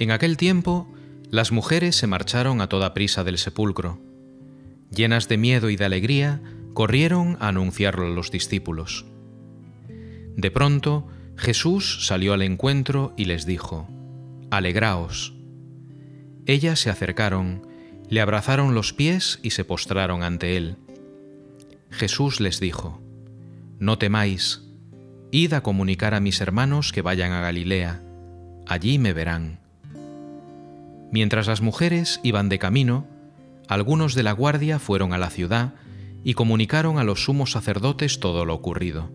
En aquel tiempo, las mujeres se marcharon a toda prisa del sepulcro. Llenas de miedo y de alegría, corrieron a anunciarlo a los discípulos. De pronto, Jesús salió al encuentro y les dijo, Alegraos. Ellas se acercaron, le abrazaron los pies y se postraron ante él. Jesús les dijo, No temáis, id a comunicar a mis hermanos que vayan a Galilea, allí me verán. Mientras las mujeres iban de camino, algunos de la guardia fueron a la ciudad y comunicaron a los sumos sacerdotes todo lo ocurrido.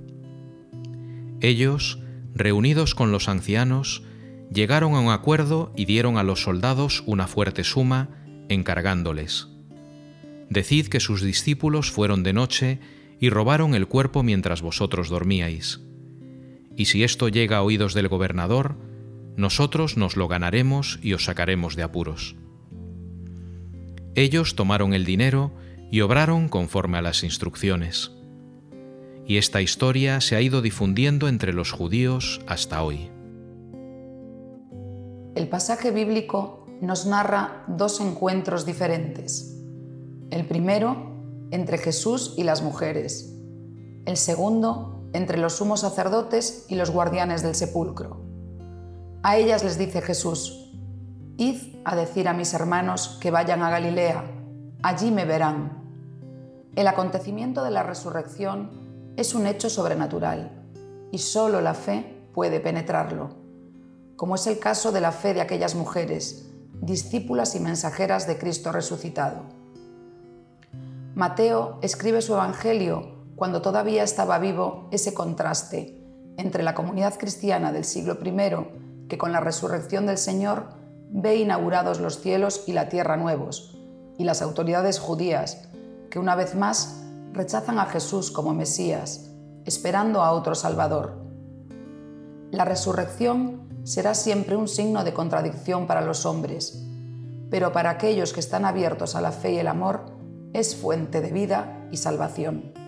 Ellos, reunidos con los ancianos, llegaron a un acuerdo y dieron a los soldados una fuerte suma, encargándoles. Decid que sus discípulos fueron de noche y robaron el cuerpo mientras vosotros dormíais. Y si esto llega a oídos del gobernador, nosotros nos lo ganaremos y os sacaremos de apuros. Ellos tomaron el dinero y obraron conforme a las instrucciones. Y esta historia se ha ido difundiendo entre los judíos hasta hoy. El pasaje bíblico nos narra dos encuentros diferentes. El primero, entre Jesús y las mujeres. El segundo, entre los sumos sacerdotes y los guardianes del sepulcro. A ellas les dice Jesús, Id a decir a mis hermanos que vayan a Galilea, allí me verán. El acontecimiento de la resurrección es un hecho sobrenatural y solo la fe puede penetrarlo, como es el caso de la fe de aquellas mujeres, discípulas y mensajeras de Cristo resucitado. Mateo escribe su Evangelio cuando todavía estaba vivo ese contraste entre la comunidad cristiana del siglo I que con la resurrección del Señor ve inaugurados los cielos y la tierra nuevos, y las autoridades judías, que una vez más rechazan a Jesús como Mesías, esperando a otro Salvador. La resurrección será siempre un signo de contradicción para los hombres, pero para aquellos que están abiertos a la fe y el amor, es fuente de vida y salvación.